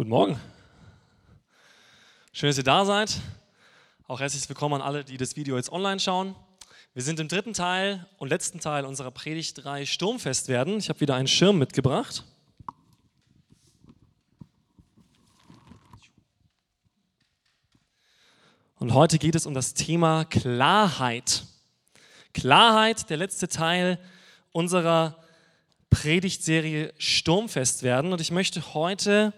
Guten Morgen. Schön, dass ihr da seid. Auch herzlich willkommen an alle, die das Video jetzt online schauen. Wir sind im dritten Teil und letzten Teil unserer Predigtreihe Sturmfest werden. Ich habe wieder einen Schirm mitgebracht. Und heute geht es um das Thema Klarheit. Klarheit, der letzte Teil unserer Predigtserie Sturmfest werden. Und ich möchte heute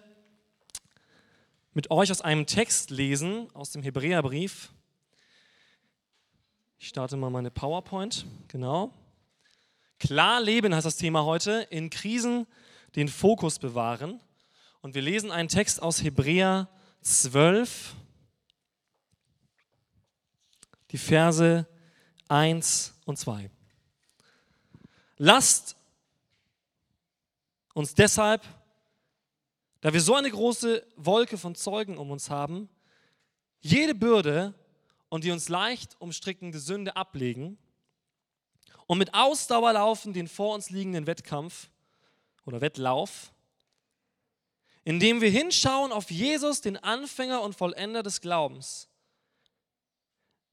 mit euch aus einem Text lesen, aus dem Hebräerbrief. Ich starte mal meine PowerPoint. Genau. Klar leben heißt das Thema heute. In Krisen den Fokus bewahren. Und wir lesen einen Text aus Hebräer 12, die Verse 1 und 2. Lasst uns deshalb da wir so eine große Wolke von Zeugen um uns haben, jede Bürde und die uns leicht umstrickende Sünde ablegen und mit Ausdauer laufen den vor uns liegenden Wettkampf oder Wettlauf, indem wir hinschauen auf Jesus, den Anfänger und Vollender des Glaubens,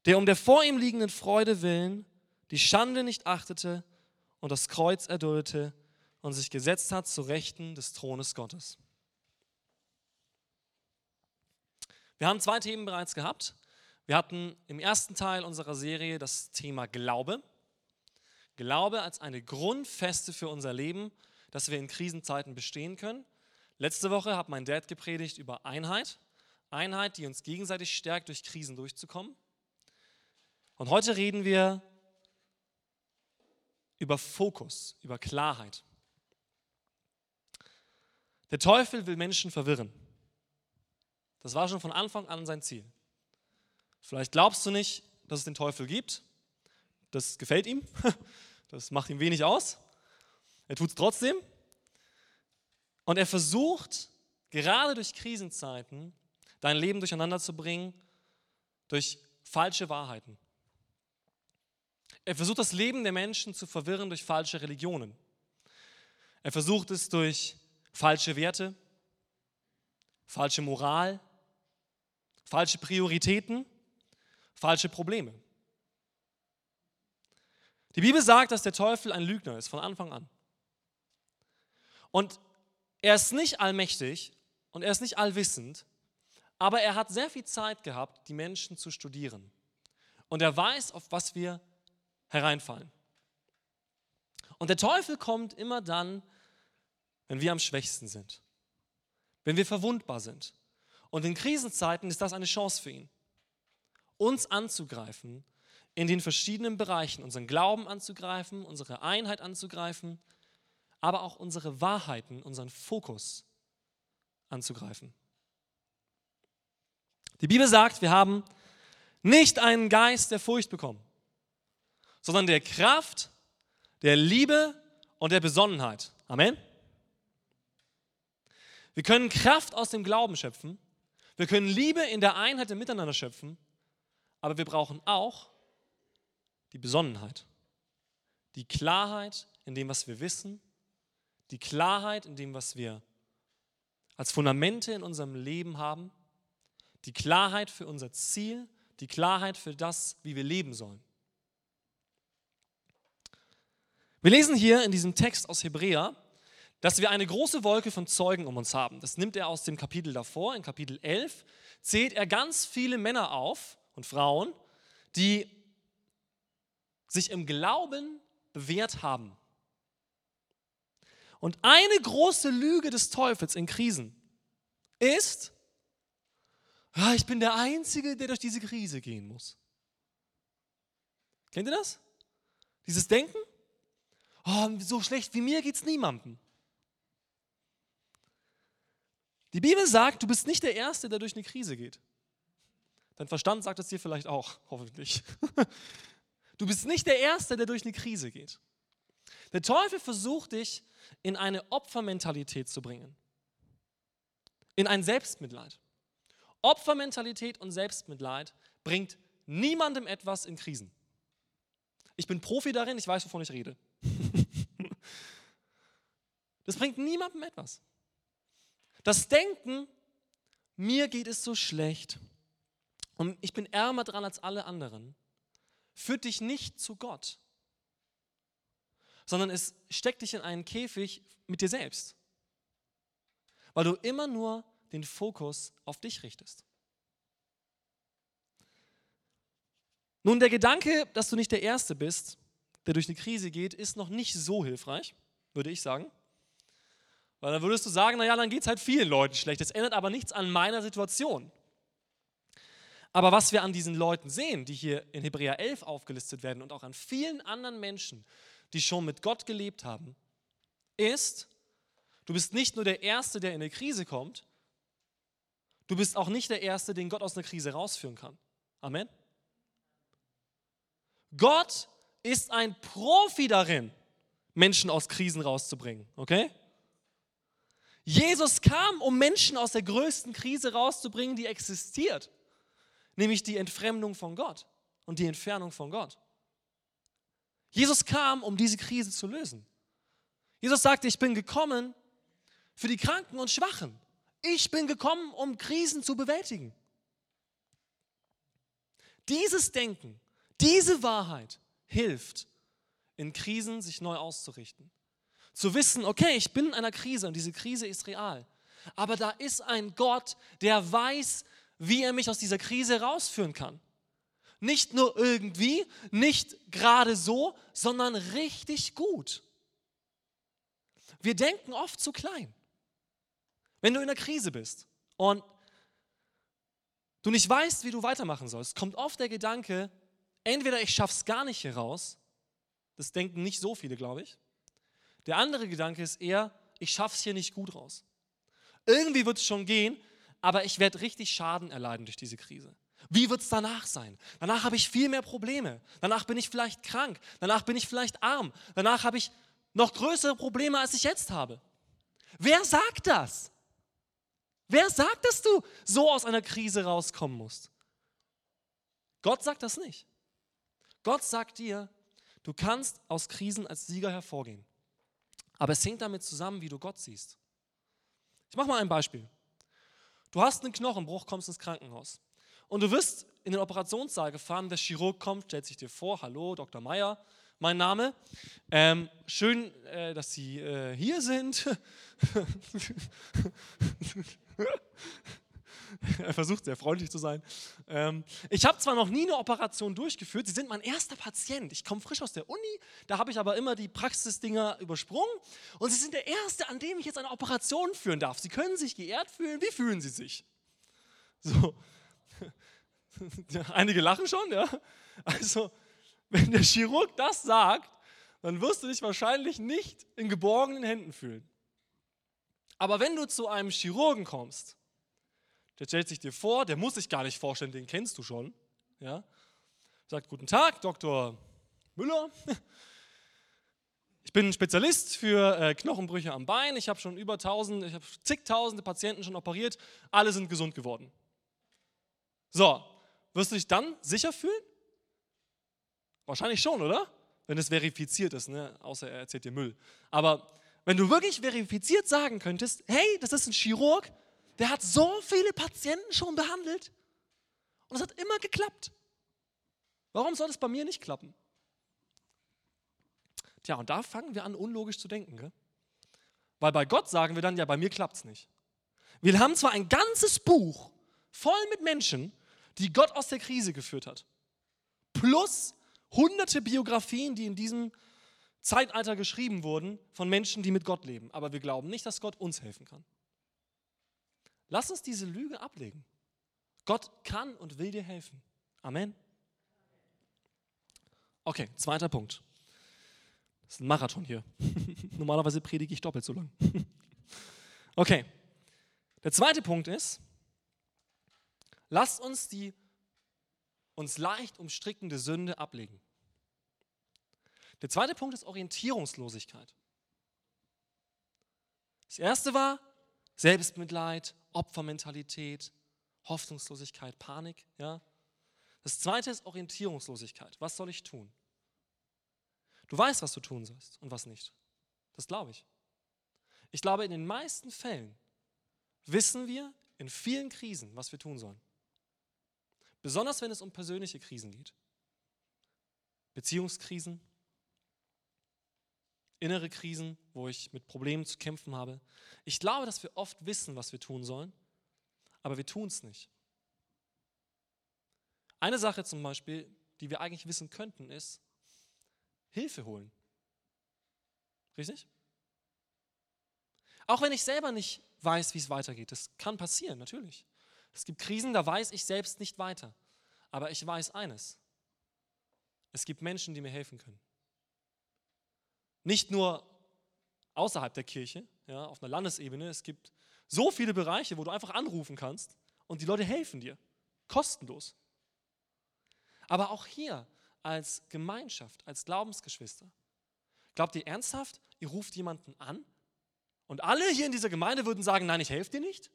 der um der vor ihm liegenden Freude willen die Schande nicht achtete und das Kreuz erduldete und sich gesetzt hat zu Rechten des Thrones Gottes. Wir haben zwei Themen bereits gehabt. Wir hatten im ersten Teil unserer Serie das Thema Glaube. Glaube als eine Grundfeste für unser Leben, dass wir in Krisenzeiten bestehen können. Letzte Woche hat mein Dad gepredigt über Einheit. Einheit, die uns gegenseitig stärkt, durch Krisen durchzukommen. Und heute reden wir über Fokus, über Klarheit. Der Teufel will Menschen verwirren. Das war schon von Anfang an sein Ziel. Vielleicht glaubst du nicht, dass es den Teufel gibt. Das gefällt ihm. Das macht ihm wenig aus. Er tut es trotzdem. Und er versucht, gerade durch Krisenzeiten, dein Leben durcheinander zu bringen, durch falsche Wahrheiten. Er versucht, das Leben der Menschen zu verwirren durch falsche Religionen. Er versucht es durch falsche Werte, falsche Moral, falsche Prioritäten, falsche Probleme. Die Bibel sagt, dass der Teufel ein Lügner ist von Anfang an. Und er ist nicht allmächtig und er ist nicht allwissend, aber er hat sehr viel Zeit gehabt, die Menschen zu studieren. Und er weiß, auf was wir hereinfallen. Und der Teufel kommt immer dann, wenn wir am schwächsten sind, wenn wir verwundbar sind, und in Krisenzeiten ist das eine Chance für ihn, uns anzugreifen, in den verschiedenen Bereichen, unseren Glauben anzugreifen, unsere Einheit anzugreifen, aber auch unsere Wahrheiten, unseren Fokus anzugreifen. Die Bibel sagt, wir haben nicht einen Geist der Furcht bekommen, sondern der Kraft, der Liebe und der Besonnenheit. Amen. Wir können Kraft aus dem Glauben schöpfen wir können Liebe in der Einheit im Miteinander schöpfen, aber wir brauchen auch die Besonnenheit, die Klarheit in dem, was wir wissen, die Klarheit in dem, was wir als Fundamente in unserem Leben haben, die Klarheit für unser Ziel, die Klarheit für das, wie wir leben sollen. Wir lesen hier in diesem Text aus Hebräer, dass wir eine große Wolke von Zeugen um uns haben. Das nimmt er aus dem Kapitel davor. In Kapitel 11 zählt er ganz viele Männer auf und Frauen, die sich im Glauben bewährt haben. Und eine große Lüge des Teufels in Krisen ist, ah, ich bin der Einzige, der durch diese Krise gehen muss. Kennt ihr das? Dieses Denken? Oh, so schlecht wie mir geht es niemandem. Die Bibel sagt, du bist nicht der Erste, der durch eine Krise geht. Dein Verstand sagt es dir vielleicht auch, hoffentlich. Du bist nicht der Erste, der durch eine Krise geht. Der Teufel versucht dich in eine Opfermentalität zu bringen. In ein Selbstmitleid. Opfermentalität und Selbstmitleid bringt niemandem etwas in Krisen. Ich bin Profi darin, ich weiß, wovon ich rede. Das bringt niemandem etwas. Das Denken, mir geht es so schlecht und ich bin ärmer dran als alle anderen, führt dich nicht zu Gott, sondern es steckt dich in einen Käfig mit dir selbst, weil du immer nur den Fokus auf dich richtest. Nun, der Gedanke, dass du nicht der Erste bist, der durch eine Krise geht, ist noch nicht so hilfreich, würde ich sagen. Weil dann würdest du sagen, naja, dann geht es halt vielen Leuten schlecht. Das ändert aber nichts an meiner Situation. Aber was wir an diesen Leuten sehen, die hier in Hebräer 11 aufgelistet werden und auch an vielen anderen Menschen, die schon mit Gott gelebt haben, ist, du bist nicht nur der Erste, der in eine Krise kommt, du bist auch nicht der Erste, den Gott aus einer Krise rausführen kann. Amen. Gott ist ein Profi darin, Menschen aus Krisen rauszubringen, okay? Jesus kam, um Menschen aus der größten Krise rauszubringen, die existiert, nämlich die Entfremdung von Gott und die Entfernung von Gott. Jesus kam, um diese Krise zu lösen. Jesus sagte, ich bin gekommen für die Kranken und Schwachen. Ich bin gekommen, um Krisen zu bewältigen. Dieses Denken diese Wahrheit hilft, in Krisen sich neu auszurichten. Zu wissen, okay, ich bin in einer Krise und diese Krise ist real. Aber da ist ein Gott, der weiß, wie er mich aus dieser Krise rausführen kann. Nicht nur irgendwie, nicht gerade so, sondern richtig gut. Wir denken oft zu klein. Wenn du in einer Krise bist und du nicht weißt, wie du weitermachen sollst, kommt oft der Gedanke, entweder ich schaffe es gar nicht hier raus, das denken nicht so viele, glaube ich. Der andere Gedanke ist eher, ich schaffe es hier nicht gut raus. Irgendwie wird es schon gehen, aber ich werde richtig Schaden erleiden durch diese Krise. Wie wird es danach sein? Danach habe ich viel mehr Probleme. Danach bin ich vielleicht krank. Danach bin ich vielleicht arm. Danach habe ich noch größere Probleme, als ich jetzt habe. Wer sagt das? Wer sagt, dass du so aus einer Krise rauskommen musst? Gott sagt das nicht. Gott sagt dir, du kannst aus Krisen als Sieger hervorgehen. Aber es hängt damit zusammen, wie du Gott siehst. Ich mache mal ein Beispiel. Du hast einen Knochenbruch, kommst ins Krankenhaus. Und du wirst in den Operationssaal gefahren, der Chirurg kommt, stellt sich dir vor, hallo, Dr. Meyer, mein Name. Ähm, schön, äh, dass Sie äh, hier sind. er versucht sehr freundlich zu sein. Ähm, ich habe zwar noch nie eine Operation durchgeführt, Sie sind mein erster Patient. Ich komme frisch aus der Uni, da habe ich aber immer die Praxisdinger übersprungen. Und Sie sind der Erste, an dem ich jetzt eine Operation führen darf. Sie können sich geehrt fühlen. Wie fühlen Sie sich? So. Einige lachen schon, ja. Also, wenn der Chirurg das sagt, dann wirst du dich wahrscheinlich nicht in geborgenen Händen fühlen. Aber wenn du zu einem Chirurgen kommst der stellt sich dir vor, der muss sich gar nicht vorstellen, den kennst du schon. Ja? Sagt, guten Tag, Dr. Müller. Ich bin Spezialist für äh, Knochenbrüche am Bein. Ich habe schon über tausend, ich habe zigtausende Patienten schon operiert. Alle sind gesund geworden. So, wirst du dich dann sicher fühlen? Wahrscheinlich schon, oder? Wenn es verifiziert ist, ne? außer er erzählt dir Müll. Aber wenn du wirklich verifiziert sagen könntest, hey, das ist ein Chirurg, der hat so viele Patienten schon behandelt und es hat immer geklappt. Warum soll es bei mir nicht klappen? Tja, und da fangen wir an, unlogisch zu denken. Gell? Weil bei Gott sagen wir dann, ja, bei mir klappt es nicht. Wir haben zwar ein ganzes Buch voll mit Menschen, die Gott aus der Krise geführt hat, plus hunderte Biografien, die in diesem Zeitalter geschrieben wurden von Menschen, die mit Gott leben. Aber wir glauben nicht, dass Gott uns helfen kann. Lass uns diese Lüge ablegen. Gott kann und will dir helfen. Amen. Okay, zweiter Punkt. Das ist ein Marathon hier. Normalerweise predige ich doppelt so lang. okay. Der zweite Punkt ist, lasst uns die uns leicht umstrickende Sünde ablegen. Der zweite Punkt ist Orientierungslosigkeit. Das erste war Selbstmitleid, Opfermentalität, Hoffnungslosigkeit, Panik. Ja? Das zweite ist Orientierungslosigkeit. Was soll ich tun? Du weißt, was du tun sollst und was nicht. Das glaube ich. Ich glaube, in den meisten Fällen wissen wir in vielen Krisen, was wir tun sollen. Besonders wenn es um persönliche Krisen geht. Beziehungskrisen, innere Krisen, wo ich mit Problemen zu kämpfen habe. Ich glaube, dass wir oft wissen, was wir tun sollen, aber wir tun es nicht. Eine Sache zum Beispiel, die wir eigentlich wissen könnten, ist Hilfe holen. Richtig? Auch wenn ich selber nicht weiß, wie es weitergeht. Das kann passieren, natürlich. Es gibt Krisen, da weiß ich selbst nicht weiter. Aber ich weiß eines. Es gibt Menschen, die mir helfen können. Nicht nur außerhalb der Kirche, ja, auf einer Landesebene. Es gibt so viele Bereiche, wo du einfach anrufen kannst und die Leute helfen dir. Kostenlos. Aber auch hier als Gemeinschaft, als Glaubensgeschwister. Glaubt ihr ernsthaft, ihr ruft jemanden an und alle hier in dieser Gemeinde würden sagen, nein, ich helfe dir nicht?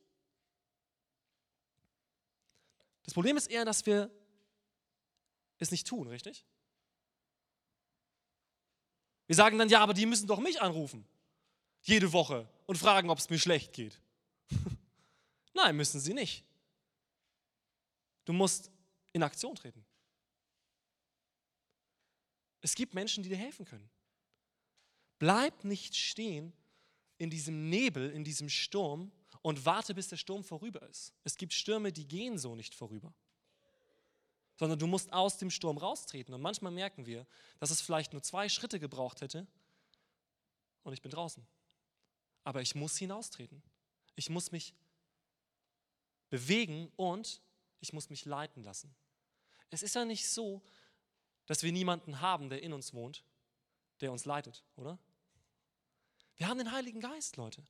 Das Problem ist eher, dass wir es nicht tun, richtig? Wir sagen dann, ja, aber die müssen doch mich anrufen, jede Woche, und fragen, ob es mir schlecht geht. Nein, müssen sie nicht. Du musst in Aktion treten. Es gibt Menschen, die dir helfen können. Bleib nicht stehen in diesem Nebel, in diesem Sturm und warte, bis der Sturm vorüber ist. Es gibt Stürme, die gehen so nicht vorüber. Sondern du musst aus dem Sturm raustreten. Und manchmal merken wir, dass es vielleicht nur zwei Schritte gebraucht hätte und ich bin draußen. Aber ich muss hinaustreten. Ich muss mich bewegen und ich muss mich leiten lassen. Es ist ja nicht so, dass wir niemanden haben, der in uns wohnt, der uns leitet, oder? Wir haben den Heiligen Geist, Leute.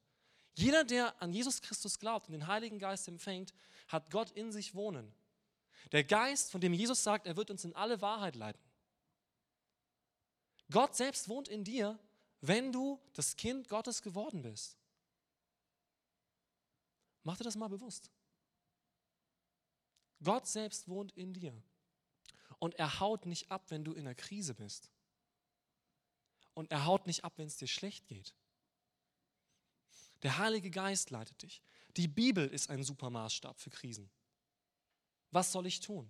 Jeder, der an Jesus Christus glaubt und den Heiligen Geist empfängt, hat Gott in sich wohnen. Der Geist, von dem Jesus sagt, er wird uns in alle Wahrheit leiten. Gott selbst wohnt in dir, wenn du das Kind Gottes geworden bist. Mach dir das mal bewusst. Gott selbst wohnt in dir. Und er haut nicht ab, wenn du in der Krise bist. Und er haut nicht ab, wenn es dir schlecht geht. Der Heilige Geist leitet dich. Die Bibel ist ein super Maßstab für Krisen. Was soll ich tun?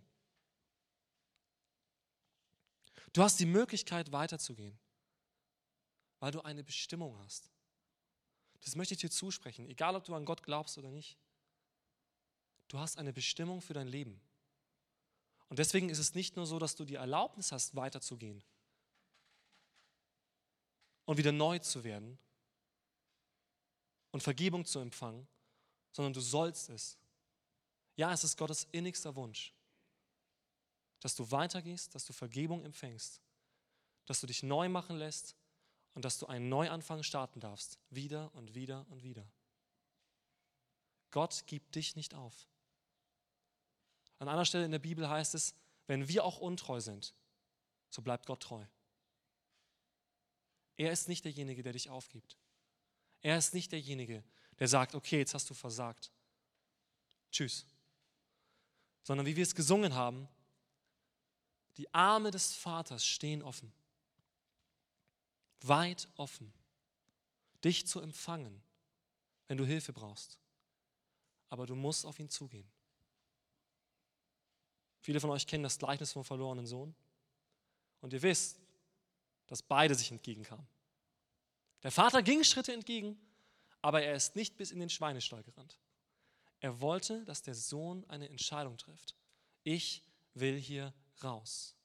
Du hast die Möglichkeit weiterzugehen, weil du eine Bestimmung hast. Das möchte ich dir zusprechen, egal ob du an Gott glaubst oder nicht. Du hast eine Bestimmung für dein Leben. Und deswegen ist es nicht nur so, dass du die Erlaubnis hast, weiterzugehen und wieder neu zu werden und Vergebung zu empfangen, sondern du sollst es. Ja, es ist Gottes innigster Wunsch, dass du weitergehst, dass du Vergebung empfängst, dass du dich neu machen lässt und dass du einen Neuanfang starten darfst, wieder und wieder und wieder. Gott gibt dich nicht auf. An einer Stelle in der Bibel heißt es, wenn wir auch untreu sind, so bleibt Gott treu. Er ist nicht derjenige, der dich aufgibt. Er ist nicht derjenige, der sagt, okay, jetzt hast du versagt. Tschüss. Sondern wie wir es gesungen haben, die Arme des Vaters stehen offen, weit offen, dich zu empfangen, wenn du Hilfe brauchst. Aber du musst auf ihn zugehen. Viele von euch kennen das Gleichnis vom verlorenen Sohn. Und ihr wisst, dass beide sich entgegenkamen. Der Vater ging Schritte entgegen, aber er ist nicht bis in den Schweinestall gerannt. Er wollte, dass der Sohn eine Entscheidung trifft. Ich will hier raus.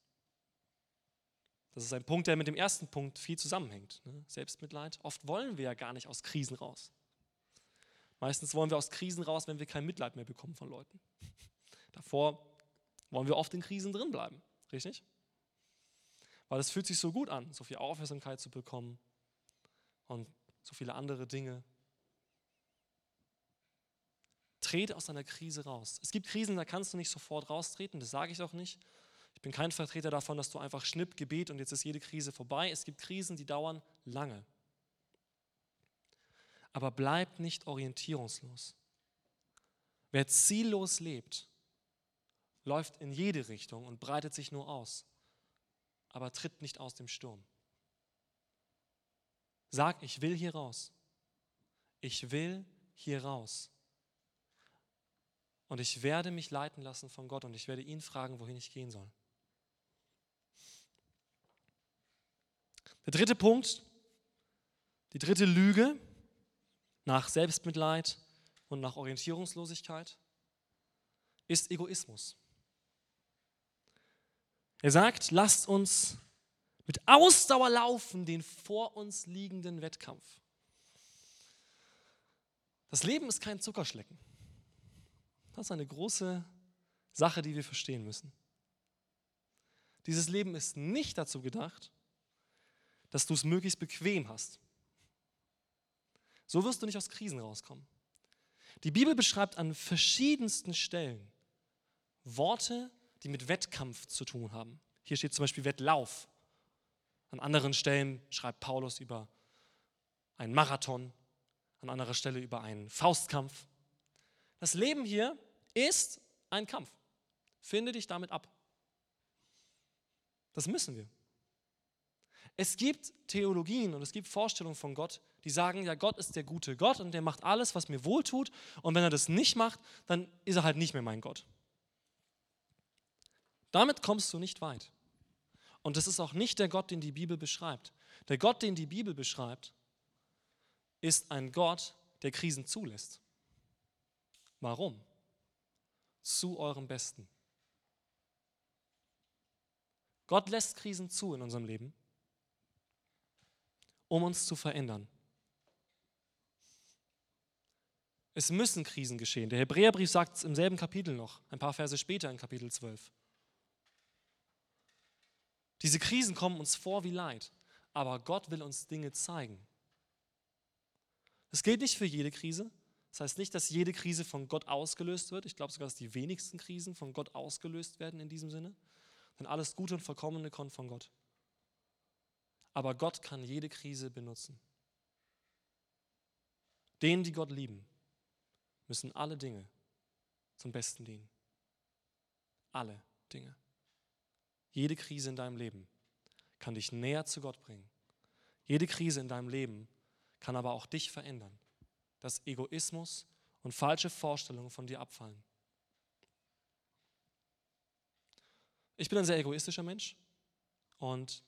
Das ist ein Punkt, der mit dem ersten Punkt viel zusammenhängt. Ne? Selbstmitleid. Oft wollen wir ja gar nicht aus Krisen raus. Meistens wollen wir aus Krisen raus, wenn wir kein Mitleid mehr bekommen von Leuten. Davor wollen wir oft in Krisen drin bleiben, richtig? Weil es fühlt sich so gut an, so viel Aufmerksamkeit zu bekommen und so viele andere Dinge. Trete aus deiner Krise raus. Es gibt Krisen, da kannst du nicht sofort raustreten, das sage ich auch nicht. Ich bin kein Vertreter davon, dass du einfach schnipp, Gebet und jetzt ist jede Krise vorbei. Es gibt Krisen, die dauern lange. Aber bleib nicht orientierungslos. Wer ziellos lebt, läuft in jede Richtung und breitet sich nur aus, aber tritt nicht aus dem Sturm. Sag, ich will hier raus. Ich will hier raus. Und ich werde mich leiten lassen von Gott und ich werde ihn fragen, wohin ich gehen soll. Der dritte Punkt, die dritte Lüge nach Selbstmitleid und nach Orientierungslosigkeit ist Egoismus. Er sagt, lasst uns mit Ausdauer laufen den vor uns liegenden Wettkampf. Das Leben ist kein Zuckerschlecken. Das ist eine große Sache, die wir verstehen müssen. Dieses Leben ist nicht dazu gedacht, dass du es möglichst bequem hast. So wirst du nicht aus Krisen rauskommen. Die Bibel beschreibt an verschiedensten Stellen Worte, die mit Wettkampf zu tun haben. Hier steht zum Beispiel Wettlauf. An anderen Stellen schreibt Paulus über einen Marathon, an anderer Stelle über einen Faustkampf. Das Leben hier ist ein Kampf. Finde dich damit ab. Das müssen wir. Es gibt Theologien und es gibt Vorstellungen von Gott, die sagen, ja, Gott ist der gute Gott und der macht alles, was mir wohltut. Und wenn er das nicht macht, dann ist er halt nicht mehr mein Gott. Damit kommst du nicht weit. Und das ist auch nicht der Gott, den die Bibel beschreibt. Der Gott, den die Bibel beschreibt, ist ein Gott, der Krisen zulässt. Warum? Zu eurem Besten. Gott lässt Krisen zu in unserem Leben, um uns zu verändern. Es müssen Krisen geschehen. Der Hebräerbrief sagt es im selben Kapitel noch, ein paar Verse später in Kapitel 12. Diese Krisen kommen uns vor wie Leid, aber Gott will uns Dinge zeigen. Das gilt nicht für jede Krise. Das heißt nicht, dass jede Krise von Gott ausgelöst wird. Ich glaube sogar, dass die wenigsten Krisen von Gott ausgelöst werden in diesem Sinne. Denn alles Gute und Vollkommene kommt von Gott. Aber Gott kann jede Krise benutzen. Denen, die Gott lieben, müssen alle Dinge zum Besten dienen. Alle Dinge. Jede Krise in deinem Leben kann dich näher zu Gott bringen. Jede Krise in deinem Leben kann aber auch dich verändern, dass Egoismus und falsche Vorstellungen von dir abfallen. Ich bin ein sehr egoistischer Mensch und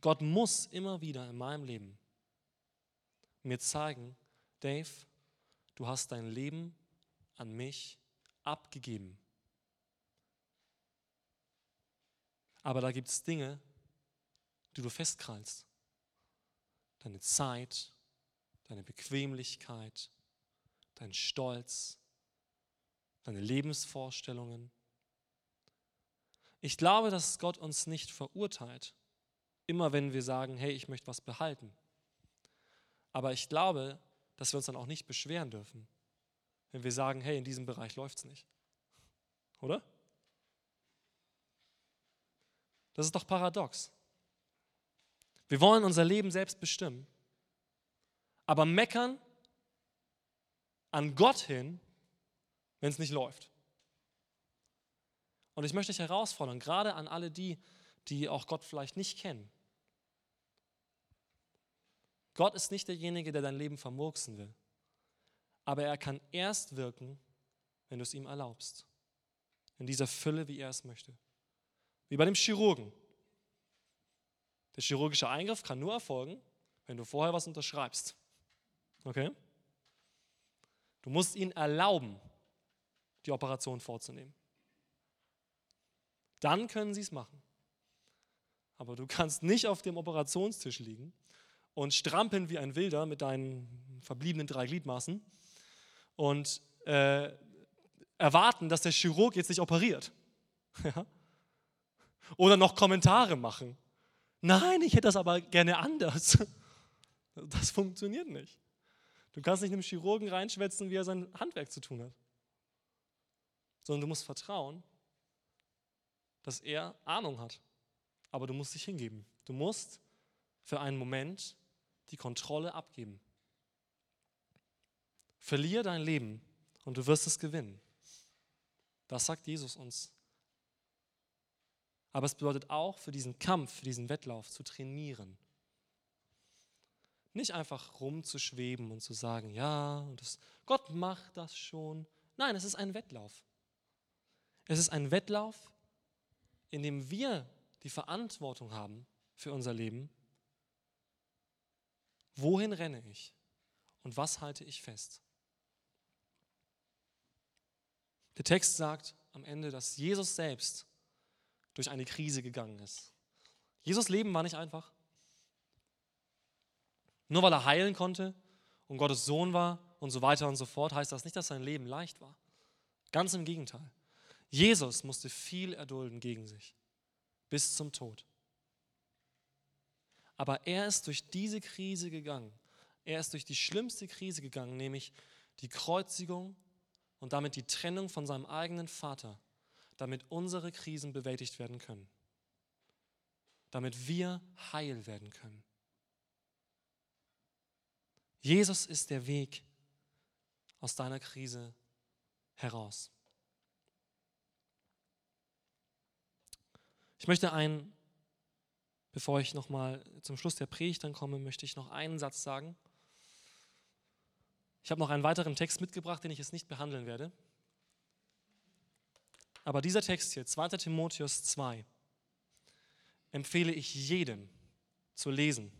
Gott muss immer wieder in meinem Leben mir zeigen, Dave, du hast dein Leben an mich abgegeben. Aber da gibt es Dinge, die du festkrallst. Deine Zeit, deine Bequemlichkeit, dein Stolz, deine Lebensvorstellungen. Ich glaube, dass Gott uns nicht verurteilt, immer wenn wir sagen, hey, ich möchte was behalten. Aber ich glaube, dass wir uns dann auch nicht beschweren dürfen, wenn wir sagen, hey, in diesem Bereich läuft es nicht. Oder? Das ist doch paradox. Wir wollen unser Leben selbst bestimmen, aber meckern an Gott hin, wenn es nicht läuft. Und ich möchte dich herausfordern, gerade an alle die, die auch Gott vielleicht nicht kennen. Gott ist nicht derjenige, der dein Leben vermurksen will, aber er kann erst wirken, wenn du es ihm erlaubst. In dieser Fülle, wie er es möchte. Wie bei dem Chirurgen. Der chirurgische Eingriff kann nur erfolgen, wenn du vorher was unterschreibst. Okay? Du musst ihnen erlauben, die Operation vorzunehmen. Dann können sie es machen. Aber du kannst nicht auf dem Operationstisch liegen und strampeln wie ein Wilder mit deinen verbliebenen drei Gliedmaßen und äh, erwarten, dass der Chirurg jetzt nicht operiert. Ja? Oder noch Kommentare machen. Nein, ich hätte das aber gerne anders. Das funktioniert nicht. Du kannst nicht einem Chirurgen reinschwätzen, wie er sein Handwerk zu tun hat. Sondern du musst vertrauen, dass er Ahnung hat. Aber du musst dich hingeben. Du musst für einen Moment die Kontrolle abgeben. Verlier dein Leben und du wirst es gewinnen. Das sagt Jesus uns aber es bedeutet auch, für diesen Kampf, für diesen Wettlauf zu trainieren. Nicht einfach rumzuschweben und zu sagen, ja, das, Gott macht das schon. Nein, es ist ein Wettlauf. Es ist ein Wettlauf, in dem wir die Verantwortung haben für unser Leben. Wohin renne ich und was halte ich fest? Der Text sagt am Ende, dass Jesus selbst durch eine Krise gegangen ist. Jesus Leben war nicht einfach. Nur weil er heilen konnte und Gottes Sohn war und so weiter und so fort, heißt das nicht, dass sein Leben leicht war. Ganz im Gegenteil. Jesus musste viel erdulden gegen sich, bis zum Tod. Aber er ist durch diese Krise gegangen. Er ist durch die schlimmste Krise gegangen, nämlich die Kreuzigung und damit die Trennung von seinem eigenen Vater, damit unsere Krisen bewältigt werden können. Damit wir heil werden können. Jesus ist der Weg aus deiner Krise heraus. Ich möchte einen, bevor ich nochmal zum Schluss der Predigt dann komme, möchte ich noch einen Satz sagen. Ich habe noch einen weiteren Text mitgebracht, den ich jetzt nicht behandeln werde. Aber dieser Text hier, 2 Timotheus 2, empfehle ich jedem zu lesen,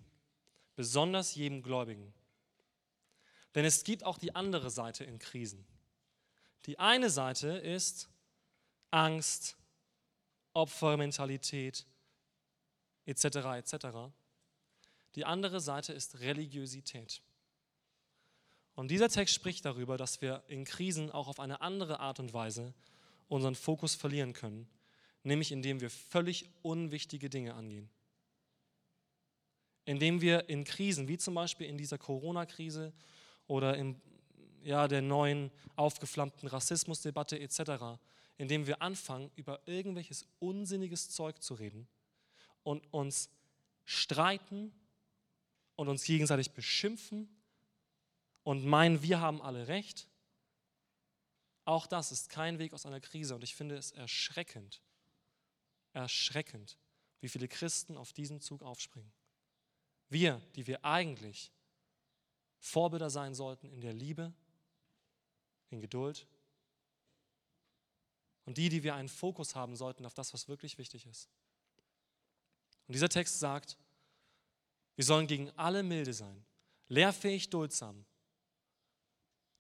besonders jedem Gläubigen. Denn es gibt auch die andere Seite in Krisen. Die eine Seite ist Angst, Opfermentalität etc. etc. Die andere Seite ist Religiosität. Und dieser Text spricht darüber, dass wir in Krisen auch auf eine andere Art und Weise unseren Fokus verlieren können, nämlich indem wir völlig unwichtige Dinge angehen. Indem wir in Krisen, wie zum Beispiel in dieser Corona-Krise oder in ja, der neuen aufgeflammten Rassismusdebatte etc., indem wir anfangen, über irgendwelches unsinniges Zeug zu reden und uns streiten und uns gegenseitig beschimpfen und meinen, wir haben alle recht. Auch das ist kein Weg aus einer Krise und ich finde es erschreckend, erschreckend, wie viele Christen auf diesen Zug aufspringen. Wir, die wir eigentlich Vorbilder sein sollten in der Liebe, in Geduld. Und die, die wir einen Fokus haben sollten auf das, was wirklich wichtig ist. Und dieser Text sagt, wir sollen gegen alle milde sein, lehrfähig, duldsam,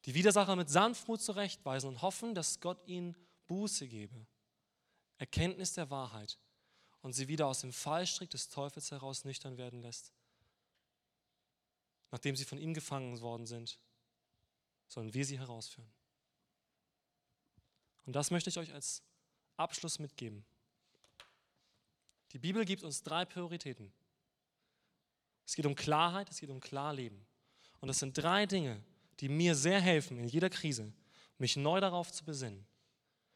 die Widersacher mit Sanftmut zurechtweisen und hoffen, dass Gott ihnen Buße gebe, Erkenntnis der Wahrheit und sie wieder aus dem Fallstrick des Teufels heraus nüchtern werden lässt nachdem sie von ihm gefangen worden sind, sollen wir sie herausführen. Und das möchte ich euch als Abschluss mitgeben. Die Bibel gibt uns drei Prioritäten. Es geht um Klarheit, es geht um Klarleben. Und das sind drei Dinge, die mir sehr helfen in jeder Krise, mich neu darauf zu besinnen.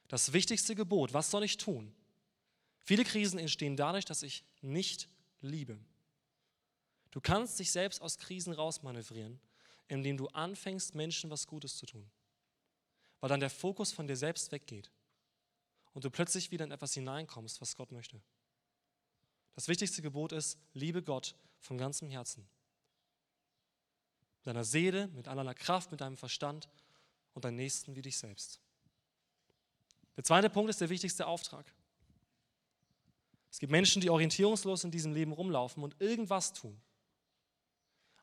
Das wichtigste Gebot, was soll ich tun? Viele Krisen entstehen dadurch, dass ich nicht liebe. Du kannst dich selbst aus Krisen rausmanövrieren, indem du anfängst, Menschen was Gutes zu tun. Weil dann der Fokus von dir selbst weggeht und du plötzlich wieder in etwas hineinkommst, was Gott möchte. Das wichtigste Gebot ist, liebe Gott von ganzem Herzen. Mit deiner Seele, mit all deiner Kraft, mit deinem Verstand und deinem Nächsten wie dich selbst. Der zweite Punkt ist der wichtigste Auftrag. Es gibt Menschen, die orientierungslos in diesem Leben rumlaufen und irgendwas tun.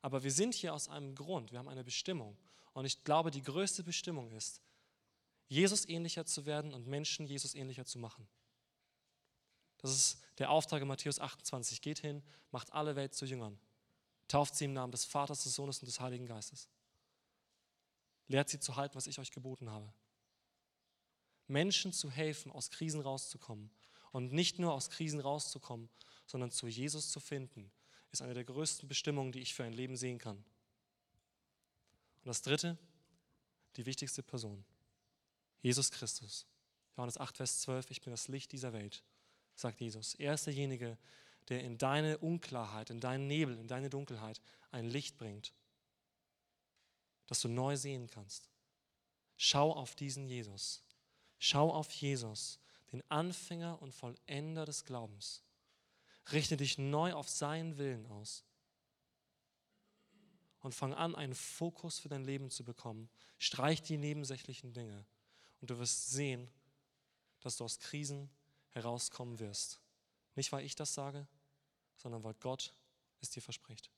Aber wir sind hier aus einem Grund, wir haben eine Bestimmung. Und ich glaube, die größte Bestimmung ist, Jesus ähnlicher zu werden und Menschen Jesus ähnlicher zu machen. Das ist der Auftrag in Matthäus 28. Geht hin, macht alle Welt zu Jüngern. Tauft sie im Namen des Vaters, des Sohnes und des Heiligen Geistes. Lehrt sie zu halten, was ich euch geboten habe. Menschen zu helfen, aus Krisen rauszukommen. Und nicht nur aus Krisen rauszukommen, sondern zu Jesus zu finden, ist eine der größten Bestimmungen, die ich für ein Leben sehen kann. Und das dritte, die wichtigste Person, Jesus Christus. Johannes 8, Vers 12, ich bin das Licht dieser Welt, sagt Jesus. Er ist derjenige, der in deine Unklarheit, in deinen Nebel, in deine Dunkelheit ein Licht bringt, das du neu sehen kannst. Schau auf diesen Jesus. Schau auf Jesus, den Anfänger und Vollender des Glaubens. Richte dich neu auf seinen Willen aus. und fang an, einen Fokus für dein Leben zu bekommen. Streich die nebensächlichen Dinge und du wirst sehen, dass du aus Krisen herauskommen wirst. Nicht, weil ich das sage, sondern weil Gott es dir verspricht.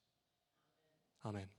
Amen.